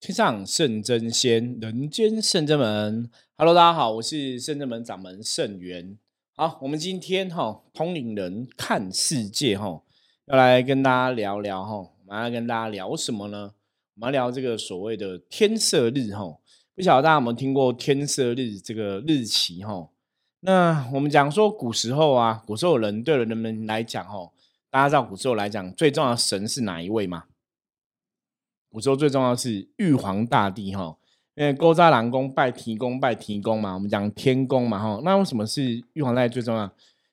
天上圣真仙，人间圣真门。Hello，大家好，我是圣真门掌门圣元。好，我们今天哈通灵人看世界哈，要来跟大家聊聊哈，我们要跟大家聊什么呢？我们要聊这个所谓的天色日哈。不晓得大家有没有听过天色日这个日期哈？那我们讲说古时候啊，古时候人对人们来讲哈，大家知道古时候来讲最重要的神是哪一位吗？古时候最重要是玉皇大帝哈，因为勾扎郎公拜提公拜提公嘛，我们讲天公嘛哈。那为什么是玉皇大帝最重要？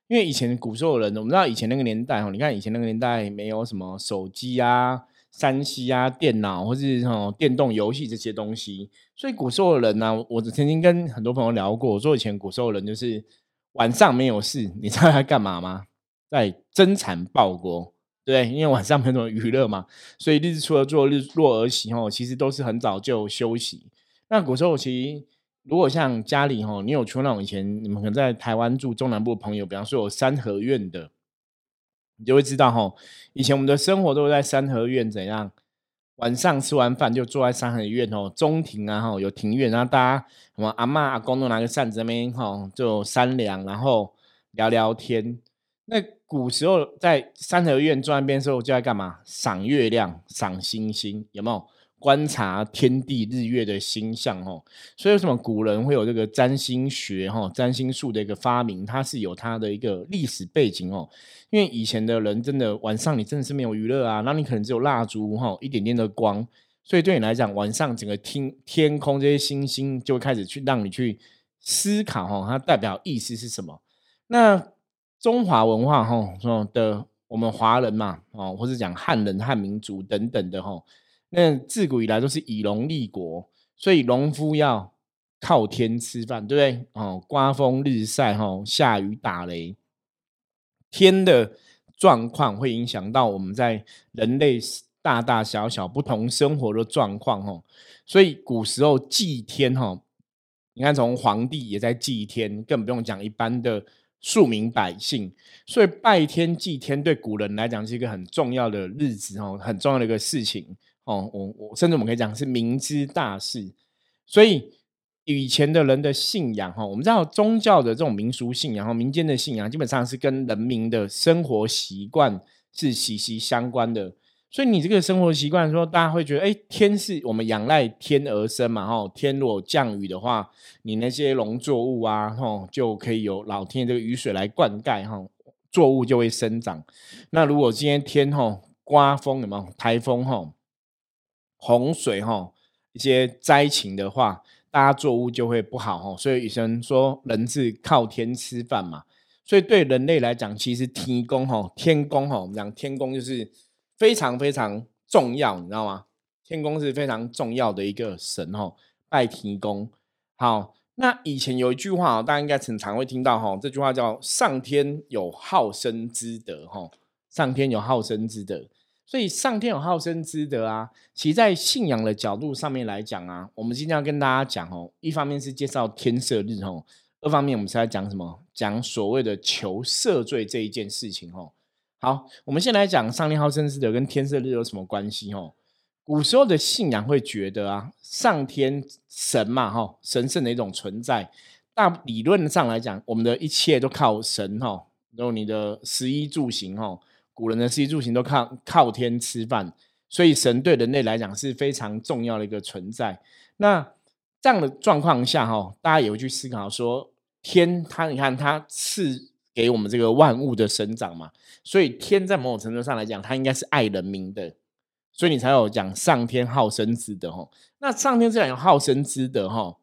因为以前古时候人，我们知道以前那个年代哈，你看以前那个年代没有什么手机啊、三 C 啊、电脑或是哈电动游戏这些东西，所以古时候的人呢，我曾经跟很多朋友聊过，我说以前古时候人就是晚上没有事，你知道在干嘛吗？在增产报国。对，因为晚上没什么娱乐嘛，所以日出而作，日落而息吼，其实都是很早就休息。那古时候其实，如果像家里吼，你有出那种以前你们可能在台湾住中南部的朋友，比方说有三合院的，你就会知道吼，以前我们的生活都是在三合院怎样，晚上吃完饭就坐在三合院哦，中庭啊哈，有庭院，然后大家什么阿妈阿公都拿个扇子那边吼，就三凉，然后聊聊天。那古时候在三合院坐那边时候，就在干嘛？赏月亮、赏星星，有没有观察天地日月的星象？哦，所以为什么古人会有这个占星学？哈，占星术的一个发明，它是有它的一个历史背景哦。因为以前的人真的晚上你真的是没有娱乐啊，那你可能只有蜡烛哈，一点点的光，所以对你来讲，晚上整个天天空这些星星就会开始去让你去思考哈，它代表意思是什么？那。中华文化哈说，的我们华人嘛，哦，或者讲汉人、汉民族等等的哈，那自古以来都是以农立国，所以农夫要靠天吃饭，对不对？哦，刮风日晒哈，下雨打雷，天的状况会影响到我们在人类大大小小不同生活的状况哈，所以古时候祭天哈，你看从皇帝也在祭天，更不用讲一般的。庶民百姓，所以拜天祭天对古人来讲是一个很重要的日子哦，很重要的一个事情哦。我我甚至我们可以讲是民之大事。所以以前的人的信仰哈，我们知道宗教的这种民俗信仰和民间的信仰，基本上是跟人民的生活习惯是息息相关的。所以你这个生活习惯，说大家会觉得，哎，天是我们仰赖天而生嘛，哈，天如果降雨的话，你那些农作物啊，哈，就可以有老天这个雨水来灌溉，哈，作物就会生长。那如果今天天哈刮风，有没有台风，哈，洪水，哈，一些灾情的话，大家作物就会不好，哈。所以以前说人是靠天吃饭嘛，所以对人类来讲，其实天公，哈，天公，哈，我们讲天公就是。非常非常重要，你知道吗？天公是非常重要的一个神哦，拜天公。好，那以前有一句话大家应该常常会听到哈，这句话叫“上天有好生之德”哈，上天有好生之德。所以上天有好生之德啊，其实在信仰的角度上面来讲啊，我们今天要跟大家讲哦，一方面是介绍天赦日哦，二方面我们是在讲什么？讲所谓的求赦罪这一件事情哦。好，我们先来讲上天好生之德跟天色日有什么关系？哦，古时候的信仰会觉得啊，上天神嘛，哈，神圣的一种存在。那理论上来讲，我们的一切都靠神，哈，然后你的食衣住行，哈，古人的食衣住行都靠靠天吃饭，所以神对人类来讲是非常重要的一个存在。那这样的状况下，哈，大家也会去思考说，天他，你看他赐。给我们这个万物的生长嘛，所以天在某种程度上来讲，它应该是爱人民的，所以你才有讲上天好生之德哈。那上天这样有好生之德哈，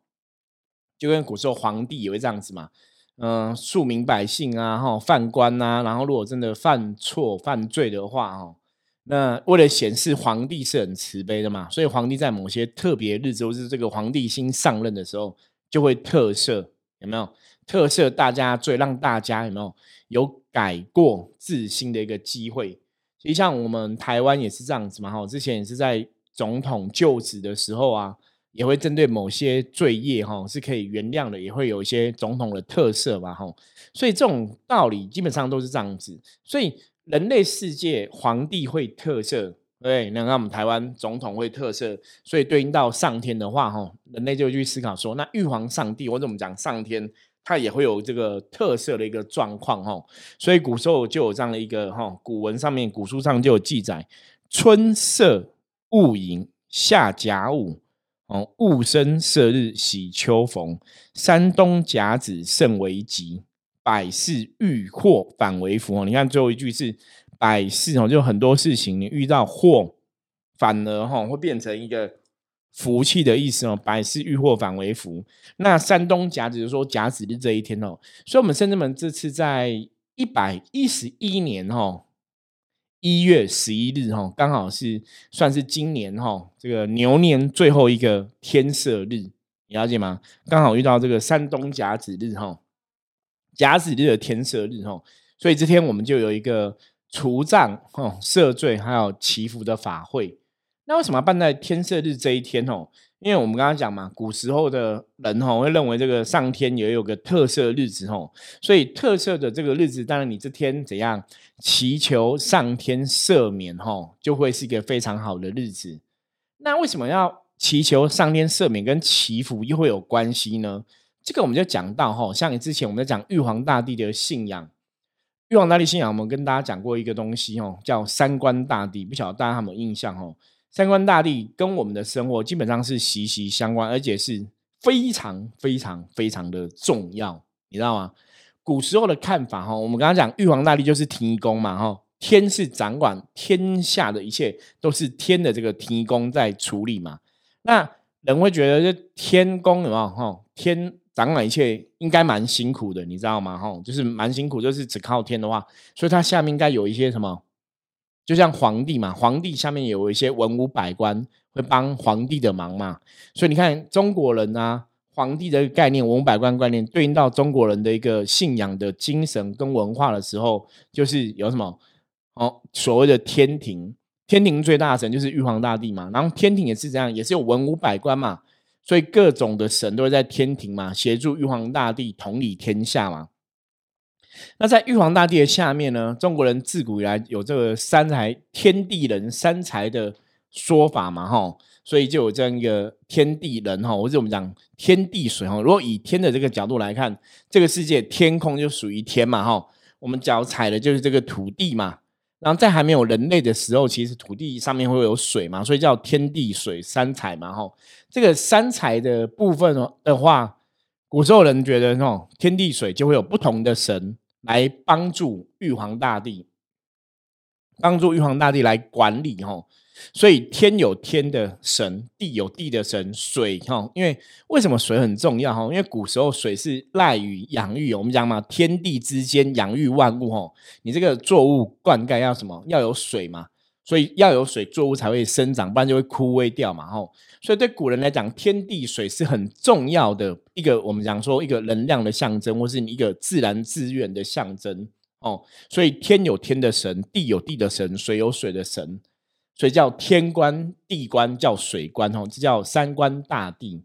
就跟古时候皇帝也会这样子嘛，嗯，庶民百姓啊哈，犯官啊，然后如果真的犯错犯罪的话哈，那为了显示皇帝是很慈悲的嘛，所以皇帝在某些特别日子或是这个皇帝新上任的时候，就会特赦，有没有？特赦大家罪，让大家有没有有改过自新的一个机会？其实像我们台湾也是这样子嘛，哈，之前也是在总统就职的时候啊，也会针对某些罪业哈是可以原谅的，也会有一些总统的特色嘛，哈。所以这种道理基本上都是这样子。所以人类世界皇帝会特赦，对，那看我们台湾总统会特色，所以对应到上天的话，哈，人类就去思考说，那玉皇上帝或者我们讲上天，它也会有这个特色的一个状况，哈。所以古时候就有这样的一个哈，古文上面、古书上就有记载：春色戊寅，夏甲午，哦，雾生射日，喜秋逢，山东甲子甚为吉，百事遇祸反为福。哦，你看最后一句是。百事哦，就很多事情，你遇到祸，反而哈会变成一个福气的意思哦。百事遇祸反为福。那山东甲子就说甲子日这一天哦，所以我们深圳门这次在一百一十一年哈一月十一日哈，刚好是算是今年哈这个牛年最后一个天赦日，你了解吗？刚好遇到这个山东甲子日哈，甲子日的天赦日哈，所以这天我们就有一个。除障哦，赦罪还有祈福的法会，那为什么要办在天赦日这一天哦？因为我们刚刚讲嘛，古时候的人哦会认为这个上天也有个特色日子哦，所以特色的这个日子，当然你这天怎样祈求上天赦免哦，就会是一个非常好的日子。那为什么要祈求上天赦免跟祈福又会有关系呢？这个我们就讲到哈，像你之前我们在讲玉皇大帝的信仰。玉皇大帝信仰，我们跟大家讲过一个东西哦，叫三官大帝，不晓得大家有没有印象哦？三官大帝跟我们的生活基本上是息息相关，而且是非常非常非常的重要，你知道吗？古时候的看法哈，我们刚刚讲玉皇大帝就是天公嘛哈，天是掌管天下的一切，都是天的这个天公在处理嘛。那人会觉得这天公有没有哈？天。掌管一切应该蛮辛苦的，你知道吗？哈，就是蛮辛苦，就是只靠天的话，所以它下面应该有一些什么，就像皇帝嘛，皇帝下面有一些文武百官会帮皇帝的忙嘛。所以你看中国人啊，皇帝的概念，文武百官观念对应到中国人的一个信仰的精神跟文化的时候，就是有什么哦，所谓的天庭，天庭最大神就是玉皇大帝嘛，然后天庭也是这样，也是有文武百官嘛。所以各种的神都会在天庭嘛，协助玉皇大帝统理天下嘛。那在玉皇大帝的下面呢，中国人自古以来有这个三才天地人三才的说法嘛，哈，所以就有这样一个天地人哈，或者我们讲天地水哈。如果以天的这个角度来看，这个世界天空就属于天嘛，哈，我们脚踩的就是这个土地嘛。然后在还没有人类的时候，其实土地上面会有水嘛，所以叫天地水三彩嘛。哈，这个三彩的部分的话，古时候人觉得哦，天地水就会有不同的神来帮助玉皇大帝，帮助玉皇大帝来管理哈。所以天有天的神，地有地的神，水哈，因为为什么水很重要哈？因为古时候水是赖于养育，我们讲嘛，天地之间养育万物哈。你这个作物灌溉要什么？要有水嘛，所以要有水，作物才会生长，不然就会枯萎掉嘛吼。所以对古人来讲，天地水是很重要的一个，我们讲说一个能量的象征，或是你一个自然资源的象征哦。所以天有天的神，地有地的神，水有水的神。所以叫天官、地官，叫水官，哦，这叫三官大帝。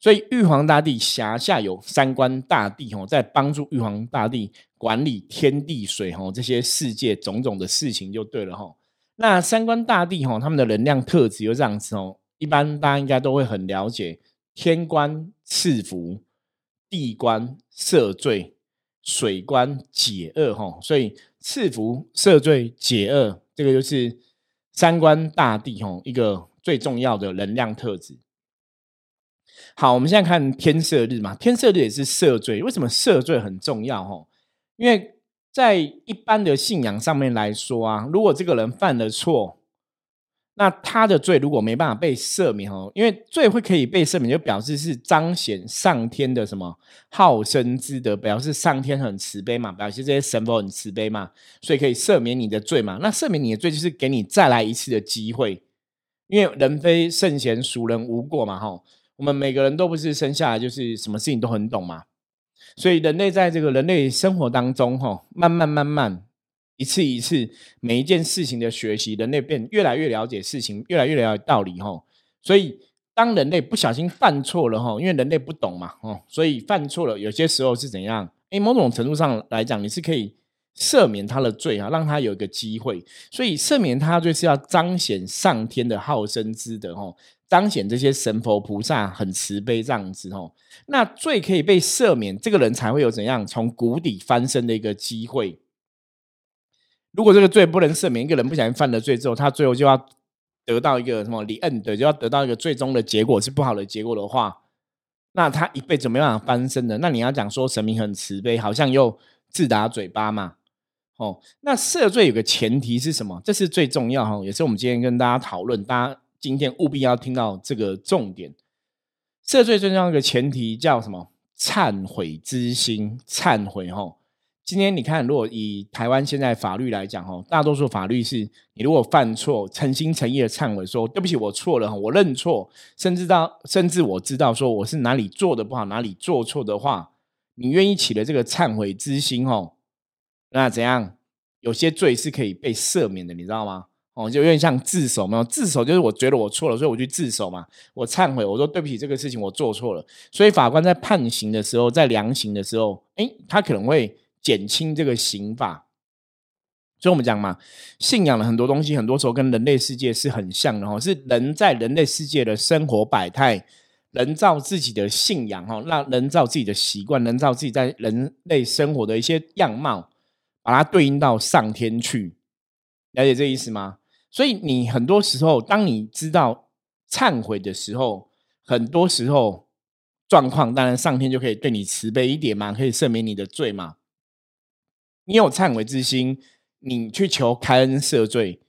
所以玉皇大帝辖下有三官大帝，吼，在帮助玉皇大帝管理天地水，吼，这些世界种种的事情就对了，吼。那三官大帝，哈，他们的能量特质就这样子，哦，一般大家应该都会很了解：天官赐福，地官赦罪，水官解厄，哈。所以赐福、赦罪、解厄，这个就是。三观大帝吼，一个最重要的能量特质。好，我们现在看天赦日嘛，天赦日也是赦罪。为什么赦罪很重要？吼，因为在一般的信仰上面来说啊，如果这个人犯了错。那他的罪如果没办法被赦免哦，因为罪会可以被赦免，就表示是彰显上天的什么好生之德，表示上天很慈悲嘛，表示这些神佛很慈悲嘛，所以可以赦免你的罪嘛。那赦免你的罪就是给你再来一次的机会，因为人非圣贤，孰人无过嘛，哈。我们每个人都不是生下来就是什么事情都很懂嘛，所以人类在这个人类生活当中，哈，慢慢慢慢。一次一次，每一件事情的学习，人类变越来越了解事情，越来越了解道理哈。所以，当人类不小心犯错了哈，因为人类不懂嘛哦，所以犯错了，有些时候是怎样？诶，某种程度上来讲，你是可以赦免他的罪啊，让他有一个机会。所以赦免他的罪是要彰显上天的好生之德哦，彰显这些神佛菩萨很慈悲这样子哦。那罪可以被赦免，这个人才会有怎样从谷底翻身的一个机会。如果这个罪不能赦免，一个人不小心犯了罪之后，他最后就要得到一个什么离恩的，就要得到一个最终的结果是不好的结果的话，那他一辈子没办法翻身的。那你要讲说神明很慈悲，好像又自打嘴巴嘛？哦，那赦罪有个前提是什么？这是最重要哈，也是我们今天跟大家讨论，大家今天务必要听到这个重点。赦罪最重要一个前提叫什么？忏悔之心，忏悔哈。今天你看，如果以台湾现在法律来讲，哈，大多数法律是你如果犯错，诚心诚意的忏悔，说对不起，我错了，我认错，甚至到甚至我知道说我是哪里做的不好，哪里做错的话，你愿意起了这个忏悔之心，哦，那怎样？有些罪是可以被赦免的，你知道吗？哦，就有点像自首嘛，自首就是我觉得我错了，所以我去自首嘛，我忏悔，我说对不起，这个事情我做错了，所以法官在判刑的时候，在量刑的时候，哎，他可能会。减轻这个刑法，所以我们讲嘛，信仰的很多东西，很多时候跟人类世界是很像的哈，是人在人类世界的生活百态，人造自己的信仰哈，让人造自己的习惯，人造自己在人类生活的一些样貌，把它对应到上天去，了解这意思吗？所以你很多时候，当你知道忏悔的时候，很多时候状况，当然上天就可以对你慈悲一点嘛，可以赦免你的罪嘛。你有忏悔之心，你去求开恩赦罪，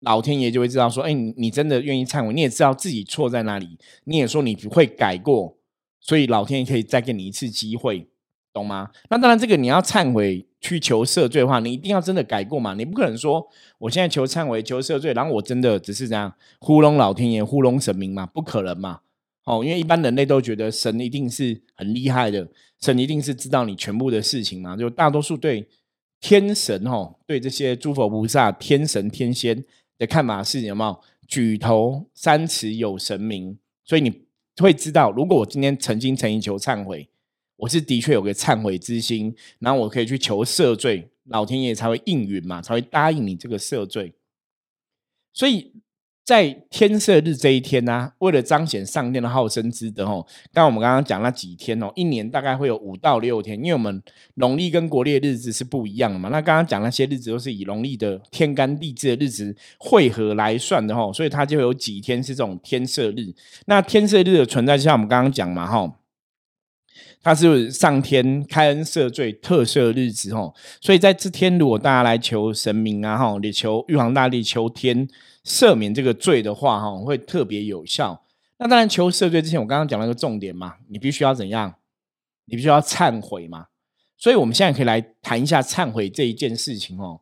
老天爷就会知道说：哎，你你真的愿意忏悔，你也知道自己错在哪里，你也说你不会改过，所以老天爷可以再给你一次机会，懂吗？那当然，这个你要忏悔去求赦罪的话，你一定要真的改过嘛，你不可能说我现在求忏悔求赦罪，然后我真的只是这样糊弄老天爷、糊弄神明嘛？不可能嘛！哦，因为一般人类都觉得神一定是很厉害的，神一定是知道你全部的事情嘛，就大多数对。天神哦，对这些诸佛菩萨、天神天仙的看法是有没有举头三尺有神明？所以你会知道，如果我今天诚心诚意求忏悔，我是的确有个忏悔之心，然后我可以去求赦罪，老天爷才会应允嘛，才会答应你这个赦罪。所以。在天赦日这一天呢，为了彰显上天的好生之德哦，刚我们刚刚讲那几天哦，一年大概会有五到六天，因为我们农历跟国历的日子是不一样的嘛。那刚刚讲那些日子都是以农历的天干地支的日子汇合来算的哈，所以它就有几天是这种天赦日。那天赦日的存在，就像我们刚刚讲嘛哈，它是上天开恩赦罪特赦日子哦，所以在这天，如果大家来求神明啊哈，你求玉皇大帝、求天。赦免这个罪的话，哈，会特别有效。那当然，求赦罪之前，我刚刚讲了一个重点嘛，你必须要怎样？你必须要忏悔嘛。所以，我们现在可以来谈一下忏悔这一件事情哦。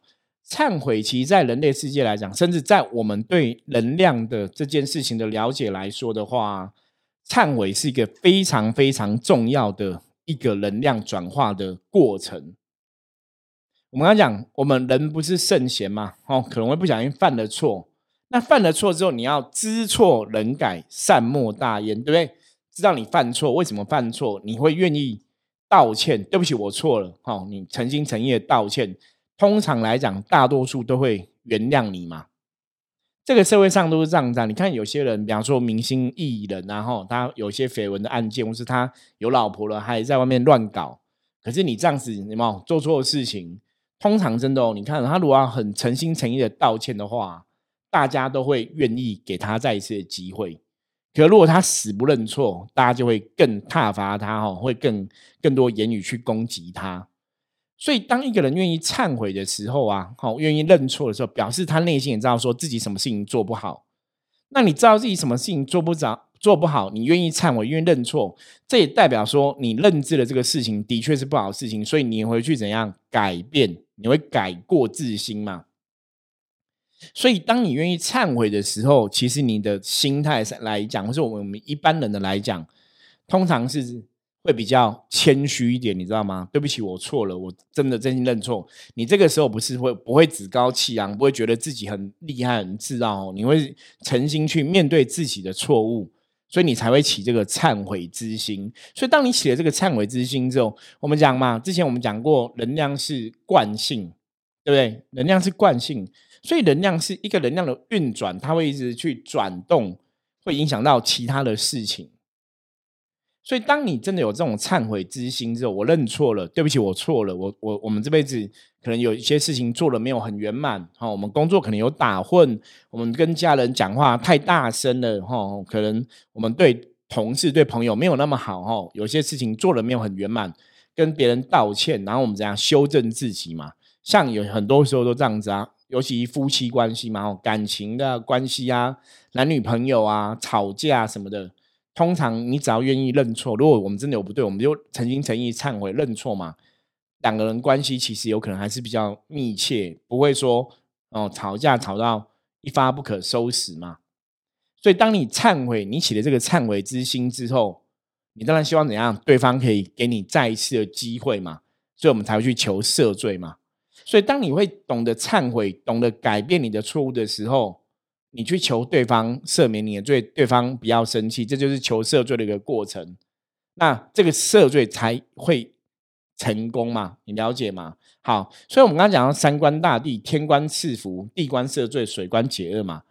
忏悔，其实，在人类世界来讲，甚至在我们对能量的这件事情的了解来说的话，忏悔是一个非常非常重要的一个能量转化的过程。我们刚讲，我们人不是圣贤嘛，哦，可能会不小心犯了错。那犯了错之后，你要知错能改，善莫大焉，对不对？知道你犯错，为什么犯错？你会愿意道歉？对不起，我错了。好，你诚心诚意的道歉。通常来讲，大多数都会原谅你嘛。这个社会上都是这样子。你看，有些人，比方说明星艺人，然后他有些绯闻的案件，或是他有老婆了，还在外面乱搞。可是你这样子，有没有做错事情？通常真的哦，你看他如果要很诚心诚意的道歉的话。大家都会愿意给他再一次的机会，可如果他死不认错，大家就会更挞伐他，哈，会更更多言语去攻击他。所以，当一个人愿意忏悔的时候啊，好，愿意认错的时候，表示他内心也知道说自己什么事情做不好。那你知道自己什么事情做不着、做不好，你愿意忏悔、愿意认错，这也代表说你认知了这个事情的确是不好的事情，所以你回去怎样改变？你会改过自新嘛？所以，当你愿意忏悔的时候，其实你的心态上来讲，或是我们一般人的来讲，通常是会比较谦虚一点，你知道吗？对不起，我错了，我真的真心认错。你这个时候不是会不会趾高气扬，不会觉得自己很厉害、很自傲，你会诚心去面对自己的错误。所以你才会起这个忏悔之心。所以当你起了这个忏悔之心之后，我们讲嘛，之前我们讲过，能量是惯性，对不对？能量是惯性，所以能量是一个能量的运转，它会一直去转动，会影响到其他的事情。所以，当你真的有这种忏悔之心之后，我认错了，对不起，我错了，我我我们这辈子可能有一些事情做的没有很圆满，哈，我们工作可能有打混，我们跟家人讲话太大声了，哈，可能我们对同事、对朋友没有那么好，哈，有些事情做的没有很圆满，跟别人道歉，然后我们怎样修正自己嘛？像有很多时候都这样子啊，尤其夫妻关系嘛，感情的关系啊，男女朋友啊，吵架什么的。通常你只要愿意认错，如果我们真的有不对，我们就诚心诚意忏悔认错嘛。两个人关系其实有可能还是比较密切，不会说哦吵架吵到一发不可收拾嘛。所以当你忏悔，你起了这个忏悔之心之后，你当然希望怎样？对方可以给你再一次的机会嘛。所以我们才会去求赦罪嘛。所以当你会懂得忏悔，懂得改变你的错误的时候。你去求对方赦免你的罪，对方不要生气，这就是求赦罪的一个过程。那这个赦罪才会成功嘛？你了解吗？好，所以我们刚刚讲到三观大帝，天官赐福，地官赦罪，水官解厄嘛。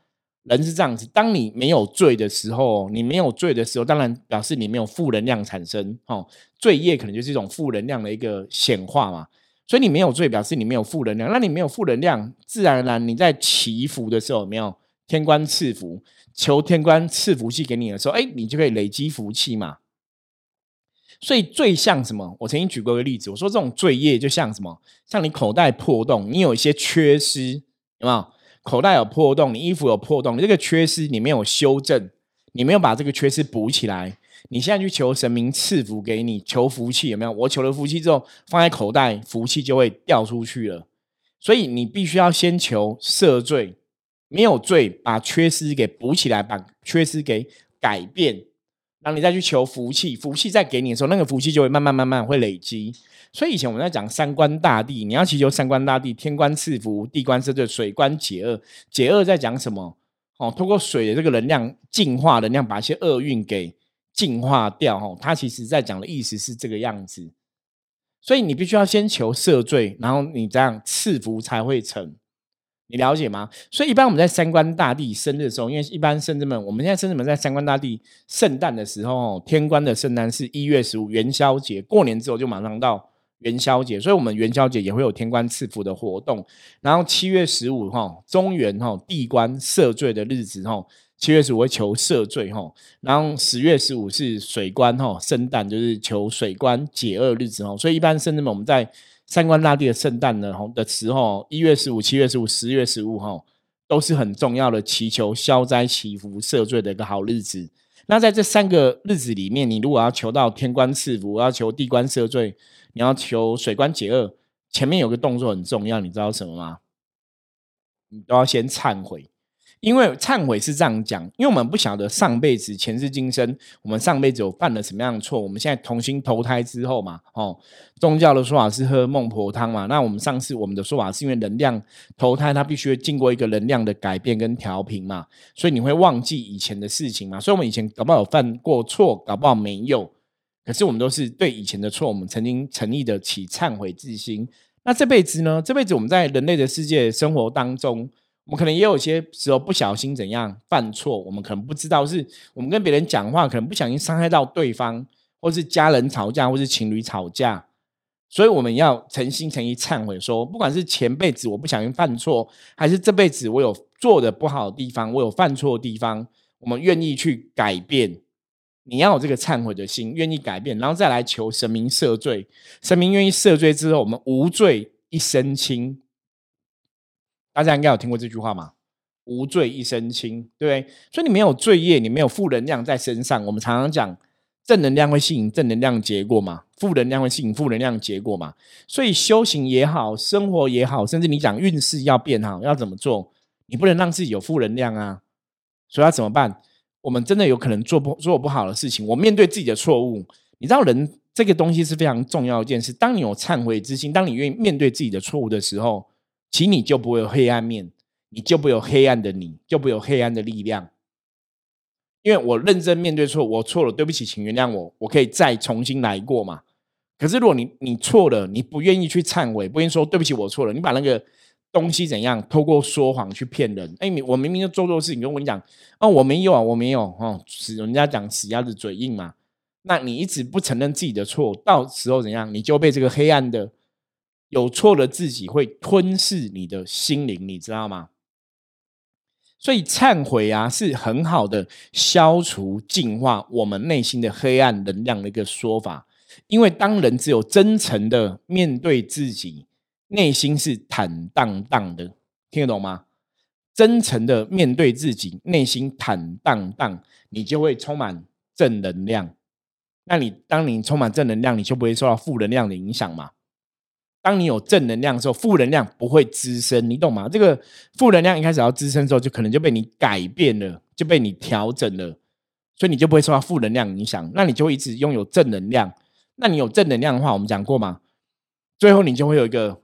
人是这样子，当你没有罪的时候，你没有罪的时候，当然表示你没有负能量产生。哦，罪业可能就是一种负能量的一个显化嘛。所以你没有罪，表示你没有负能量。那你没有负能量，自然而然你在祈福的时候，没有？天官赐福，求天官赐福气给你的时候，哎，你就可以累积福气嘛。所以最像什么？我曾经举过个例子，我说这种罪业就像什么？像你口袋破洞，你有一些缺失，有没有？口袋有破洞，你衣服有破洞，你这个缺失你没有修正，你没有把这个缺失补起来，你现在去求神明赐福给你，求福气有没有？我求了福气之后，放在口袋，福气就会掉出去了。所以你必须要先求赦罪。没有罪，把缺失给补起来，把缺失给改变，然后你再去求福气，福气再给你的时候，那个福气就会慢慢慢慢会累积。所以以前我们在讲三官大帝，你要祈求三官大帝，天官赐福，地官赦罪，水官解厄。解厄在讲什么？哦，通过水的这个能量净化能量，把一些厄运给净化掉。哦，它其实在讲的意思是这个样子。所以你必须要先求赦罪，然后你这样赐福才会成。你了解吗？所以一般我们在三官大帝生日的时候，因为一般生子们，我们现在生子们在三官大帝圣诞的时候，天官的圣诞是一月十五元宵节，过年之后就马上到元宵节，所以我们元宵节也会有天官赐福的活动。然后七月十五哈，中元哈，地官赦罪的日子哈，七月十五会求赦罪哈。然后十月十五是水官哈，圣诞就是求水官解厄日子哈。所以一般生子们我们在三官大帝的圣诞呢，的时候，一月十五、七月十五、十月十五，吼，都是很重要的祈求消灾祈福赦罪的一个好日子。那在这三个日子里面，你如果要求到天官赐福，要求地官赦罪，你要求水官解厄，前面有个动作很重要，你知道什么吗？你都要先忏悔。因为忏悔是这样讲，因为我们不晓得上辈子前世今生，我们上辈子有犯了什么样的错。我们现在重新投胎之后嘛，哦，宗教的说法是喝孟婆汤嘛。那我们上次我们的说法是因为能量投胎，它必须经过一个能量的改变跟调频嘛，所以你会忘记以前的事情嘛。所以我们以前搞不好有犯过错，搞不好没有，可是我们都是对以前的错，我们曾经诚意的起忏悔之心。那这辈子呢？这辈子我们在人类的世界生活当中。我们可能也有些时候不小心怎样犯错，我们可能不知道是我们跟别人讲话，可能不小心伤害到对方，或是家人吵架，或是情侣吵架，所以我们要诚心诚意忏悔，说不管是前辈子我不小心犯错，还是这辈子我有做的不好的地方，我有犯错的地方，我们愿意去改变。你要有这个忏悔的心，愿意改变，然后再来求神明赦罪。神明愿意赦罪之后，我们无罪一身轻。大家应该有听过这句话嘛？“无罪一身轻”，对不对？所以你没有罪业，你没有负能量在身上。我们常常讲，正能量会吸引正能量结果嘛，负能量会吸引负能量结果嘛。所以修行也好，生活也好，甚至你讲运势要变好，要怎么做？你不能让自己有负能量啊。所以要怎么办？我们真的有可能做不做不好的事情。我面对自己的错误，你知道，人这个东西是非常重要一件事。当你有忏悔之心，当你愿意面对自己的错误的时候。其你就不会有黑暗面，你就不会有黑暗的你，就不会有黑暗的力量。因为我认真面对错，我错了，对不起，请原谅我，我可以再重新来过嘛。可是如果你你错了，你不愿意去忏悔，不愿意说对不起，我错了，你把那个东西怎样透过说谎去骗人？哎，你我明明就做错事情，跟我讲，哦，我没有啊，我没有哦，死人家讲死鸭子嘴硬嘛。那你一直不承认自己的错，到时候怎样，你就被这个黑暗的有错的自己会吞噬你的心灵，你知道吗？所以忏悔啊，是很好的消除、净化我们内心的黑暗能量的一个说法。因为当人只有真诚的面对自己，内心是坦荡荡的，听得懂吗？真诚的面对自己，内心坦荡荡，你就会充满正能量。那你当你充满正能量，你就不会受到负能量的影响嘛？当你有正能量的时候，负能量不会滋生，你懂吗？这个负能量一开始要滋生的时候，就可能就被你改变了，就被你调整了，所以你就不会受到负能量影响。那你就会一直拥有正能量。那你有正能量的话，我们讲过吗？最后你就会有一个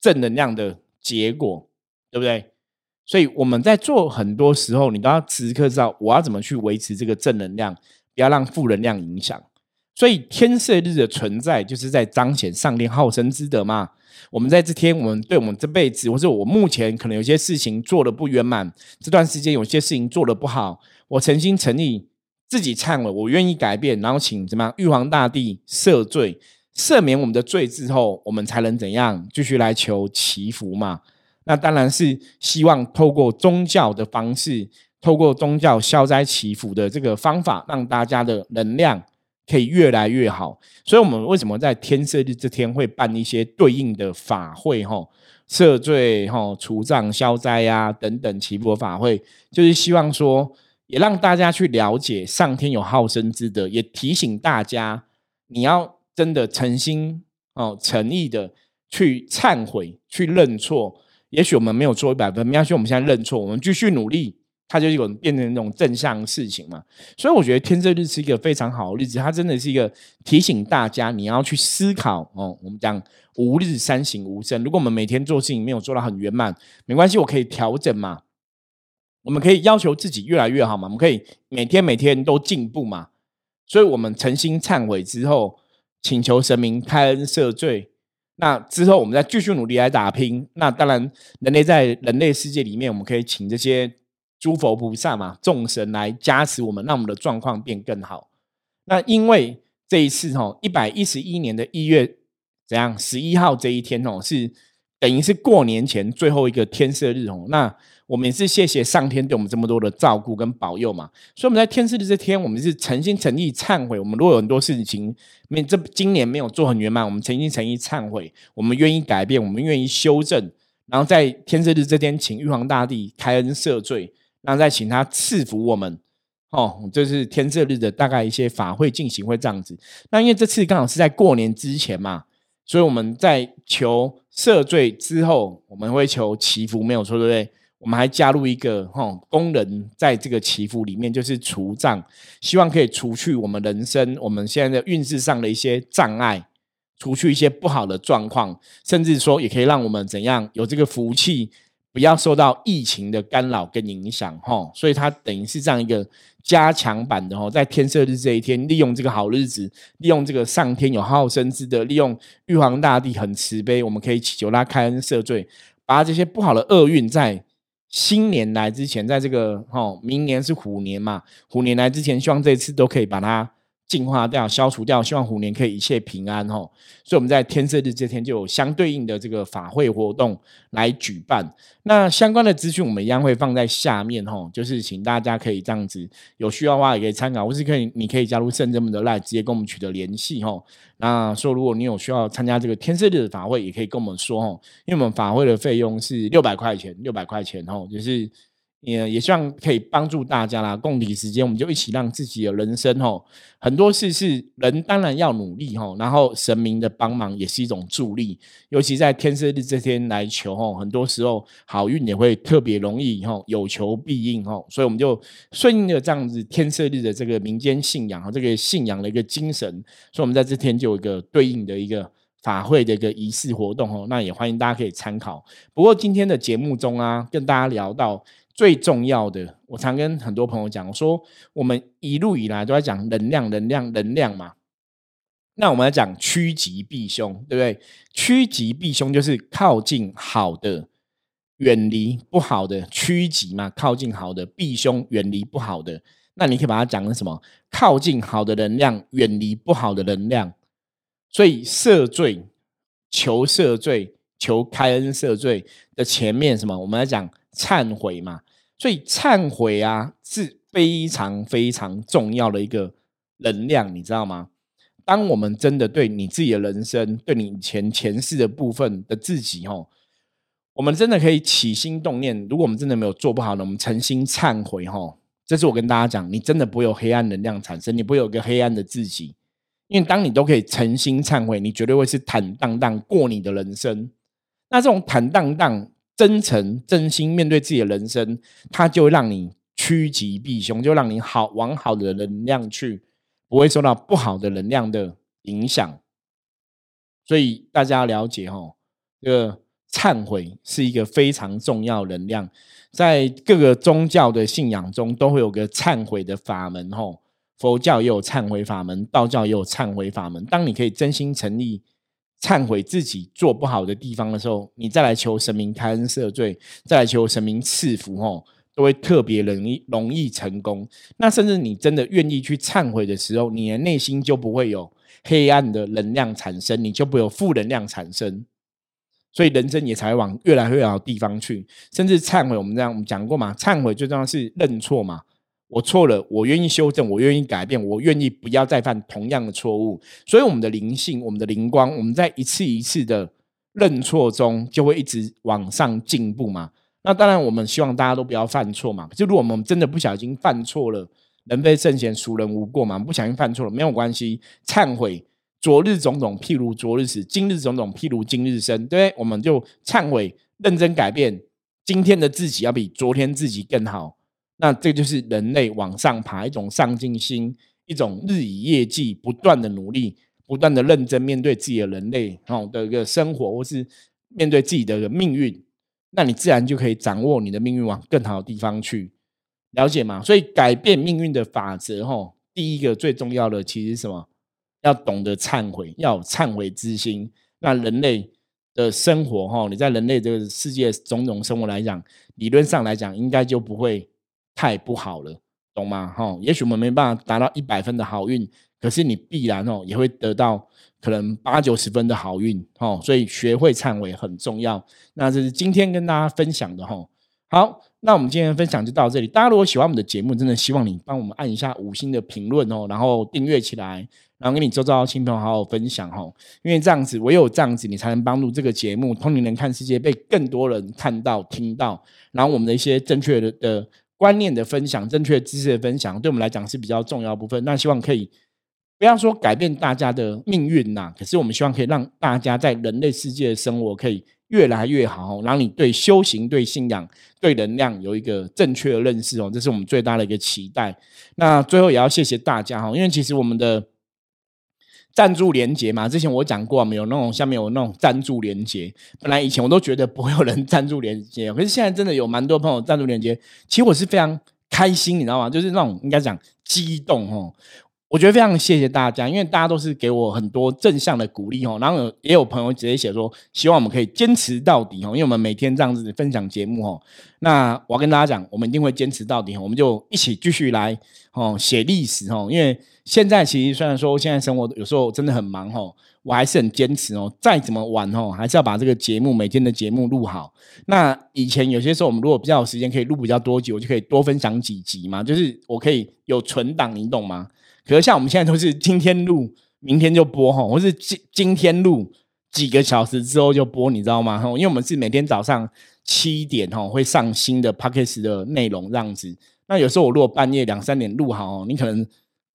正能量的结果，对不对？所以我们在做很多时候，你都要时刻知道我要怎么去维持这个正能量。不要让负能量影响，所以天赦日的存在就是在彰显上天好生之德嘛。我们在这天，我们对我们这辈子，或者我目前可能有些事情做的不圆满，这段时间有些事情做的不好，我诚心诚意自己忏悔，我愿意改变，然后请怎么样玉皇大帝赦罪，赦免我们的罪之后，我们才能怎样继续来求祈福嘛？那当然是希望透过宗教的方式。透过宗教消灾祈福的这个方法，让大家的能量可以越来越好。所以，我们为什么在天赦日这天会办一些对应的法会？哈，赦罪、哈除障、消灾呀等等祈福法会，就是希望说，也让大家去了解上天有好生之德，也提醒大家，你要真的诚心哦、诚意的去忏悔、去认错。也许我们没有做一百分，没关系，我们现在认错，我们继续努力。它就有变成那种正向事情嘛，所以我觉得天色日是一个非常好的日子，它真的是一个提醒大家你要去思考哦。我们讲吾日三省吾身，如果我们每天做事情没有做到很圆满，没关系，我可以调整嘛。我们可以要求自己越来越好嘛，我们可以每天每天都进步嘛。所以，我们诚心忏悔之后，请求神明开恩赦罪，那之后我们再继续努力来打拼。那当然，人类在人类世界里面，我们可以请这些。诸佛菩萨嘛，众神来加持我们，让我们的状况变更好。那因为这一次哈，一百一十一年的一月怎样？十一号这一天哦，是等于是过年前最后一个天色日哦。那我们也是谢谢上天对我们这么多的照顾跟保佑嘛。所以我们在天色日这天，我们是诚心诚意忏悔。我们如果有很多事情没这今年没有做很圆满，我们诚心诚意忏悔，我们愿意改变，我们愿意修正，然后在天色日这天，请玉皇大帝开恩赦罪。那再请他赐福我们，哦，就是天赦日的大概一些法会进行会这样子。那因为这次刚好是在过年之前嘛，所以我们在求赦罪之后，我们会求祈福，没有错，对不对？我们还加入一个哈功能，在这个祈福里面就是除障，希望可以除去我们人生我们现在的运势上的一些障碍，除去一些不好的状况，甚至说也可以让我们怎样有这个福气。不要受到疫情的干扰跟影响，哈，所以它等于是这样一个加强版的，哈，在天赦日这一天，利用这个好日子，利用这个上天有好生之德，利用玉皇大帝很慈悲，我们可以祈求他开恩赦罪，把这些不好的厄运在新年来之前，在这个哈，明年是虎年嘛，虎年来之前，希望这次都可以把它。净化掉、消除掉，希望虎年可以一切平安吼。所以我们在天色日这天就有相对应的这个法会活动来举办。那相关的资讯我们一样会放在下面吼，就是请大家可以这样子有需要的话也可以参考，或是可以你可以加入圣真门的 line 直接跟我们取得联系吼。那说如果你有需要参加这个天色日的法会，也可以跟我们说吼，因为我们法会的费用是六百块钱，六百块钱吼，就是。也也希望可以帮助大家啦，共体时间，我们就一起让自己的人生吼，很多事是人当然要努力吼，然后神明的帮忙也是一种助力，尤其在天赦日这天来求吼，很多时候好运也会特别容易吼，有求必应吼，所以我们就顺应着这样子天赦日的这个民间信仰和这个信仰的一个精神，所以我们在这天就有一个对应的一个法会的一个仪式活动吼，那也欢迎大家可以参考。不过今天的节目中啊，跟大家聊到。最重要的，我常跟很多朋友讲，我说我们一路以来都在讲能量，能量，能量嘛。那我们来讲趋吉避凶，对不对？趋吉避凶就是靠近好的，远离不好的。趋吉嘛，靠近好的；避凶，远离不好的。那你可以把它讲成什么？靠近好的能量，远离不好的能量。所以赦罪，求赦罪，求开恩赦罪的前面什么？我们来讲忏悔嘛。所以忏悔啊是非常非常重要的一个能量，你知道吗？当我们真的对你自己的人生、对你前前世的部分的自己，吼，我们真的可以起心动念。如果我们真的没有做不好呢，我们诚心忏悔，吼，这是我跟大家讲，你真的不会有黑暗能量产生，你不会有个黑暗的自己。因为当你都可以诚心忏悔，你绝对会是坦荡荡过你的人生。那这种坦荡荡。真诚、真心面对自己的人生，它就让你趋吉避凶，就让你好往好的能量去，不会受到不好的能量的影响。所以大家要了解哦，这个忏悔是一个非常重要能量，在各个宗教的信仰中都会有个忏悔的法门吼，佛教也有忏悔法门，道教也有忏悔法门。当你可以真心诚意。忏悔自己做不好的地方的时候，你再来求神明开恩赦罪，再来求神明赐福，吼，都会特别容易容易成功。那甚至你真的愿意去忏悔的时候，你的内心就不会有黑暗的能量产生，你就不会有负能量产生，所以人生也才往越来越好的地方去。甚至忏悔，我们这样我们讲过嘛，忏悔最重要是认错嘛。我错了，我愿意修正，我愿意改变，我愿意不要再犯同样的错误。所以，我们的灵性，我们的灵光，我们在一次一次的认错中，就会一直往上进步嘛。那当然，我们希望大家都不要犯错嘛。就如果我们真的不小心犯错了，人非圣贤，孰人无过嘛？不小心犯错了，没有关系，忏悔。昨日种种，譬如昨日死；今日种种，譬如今日生。对，我们就忏悔，认真改变。今天的自己要比昨天自己更好。那这就是人类往上爬一种上进心，一种日以夜继不断的努力，不断的认真面对自己的人类哦的一个生活，或是面对自己的命运，那你自然就可以掌握你的命运往更好的地方去了解嘛。所以改变命运的法则，哈，第一个最重要的其实什么？要懂得忏悔，要有忏悔之心。那人类的生活，哈，你在人类这个世界种种生活来讲，理论上来讲，应该就不会。太不好了，懂吗？哈，也许我们没办法达到一百分的好运，可是你必然哦也会得到可能八九十分的好运，哈。所以学会忏悔很重要。那这是今天跟大家分享的，哈。好，那我们今天的分享就到这里。大家如果喜欢我们的节目，真的希望你帮我们按一下五星的评论哦，然后订阅起来，然后跟你周遭亲朋好友分享，哈。因为这样子，唯有这样子，你才能帮助这个节目《通灵人看世界》被更多人看到、听到，然后我们的一些正确的的。观念的分享，正确知识的分享，对我们来讲是比较重要部分。那希望可以不要说改变大家的命运呐，可是我们希望可以让大家在人类世界的生活可以越来越好，让你对修行、对信仰、对能量有一个正确的认识哦，这是我们最大的一个期待。那最后也要谢谢大家哈，因为其实我们的。赞助连接嘛，之前我讲过，没有那种下面有那种赞助连接。本来以前我都觉得不会有人赞助连接，可是现在真的有蛮多朋友赞助连接。其实我是非常开心，你知道吗？就是那种应该讲激动哦。我觉得非常谢谢大家，因为大家都是给我很多正向的鼓励哦。然后也有朋友直接写说，希望我们可以坚持到底哦，因为我们每天这样子分享节目哦。那我要跟大家讲，我们一定会坚持到底，我们就一起继续来哦写历史哦，因为。现在其实虽然说现在生活有时候真的很忙吼，我还是很坚持哦。再怎么晚吼，还是要把这个节目每天的节目录好。那以前有些时候我们如果比较有时间，可以录比较多集，我就可以多分享几集嘛。就是我可以有存档，你懂吗？可是像我们现在都是今天录，明天就播哈，或是今今天录几个小时之后就播，你知道吗？因为我们是每天早上七点哈会上新的 p o c k s t 的内容这样子。那有时候我如果半夜两三点录好，你可能。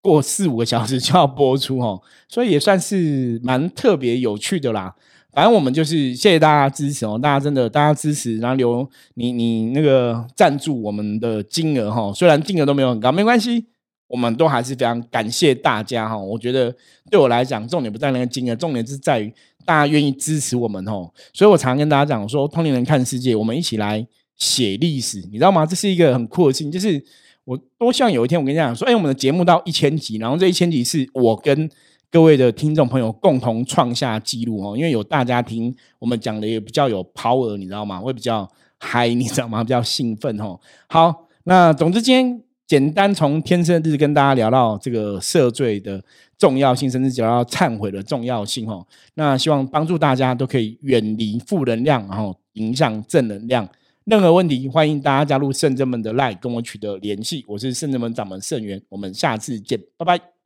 过四五个小时就要播出哦，所以也算是蛮特别有趣的啦。反正我们就是谢谢大家支持哦，大家真的大家支持，然后留你你那个赞助我们的金额哈，虽然金额都没有很高，没关系，我们都还是非常感谢大家哈。我觉得对我来讲，重点不在那个金额，重点是在于大家愿意支持我们哦。所以我常跟大家讲说，通灵人看世界，我们一起来。写历史，你知道吗？这是一个很酷的事情，就是我多希望有一天我跟你讲说，哎，我们的节目到一千集，然后这一千集是我跟各位的听众朋友共同创下记录哦，因为有大家听我们讲的也比较有 power，你知道吗？会比较嗨，你知道吗？比较兴奋哦。好，那总之今天简单从天生日跟大家聊到这个赦罪的重要性，甚至聊到忏悔的重要性哦。那希望帮助大家都可以远离负能量，然后迎向正能量。任何问题，欢迎大家加入圣真门的 LINE 跟我取得联系。我是圣真门掌门圣元，我们下次见，拜拜。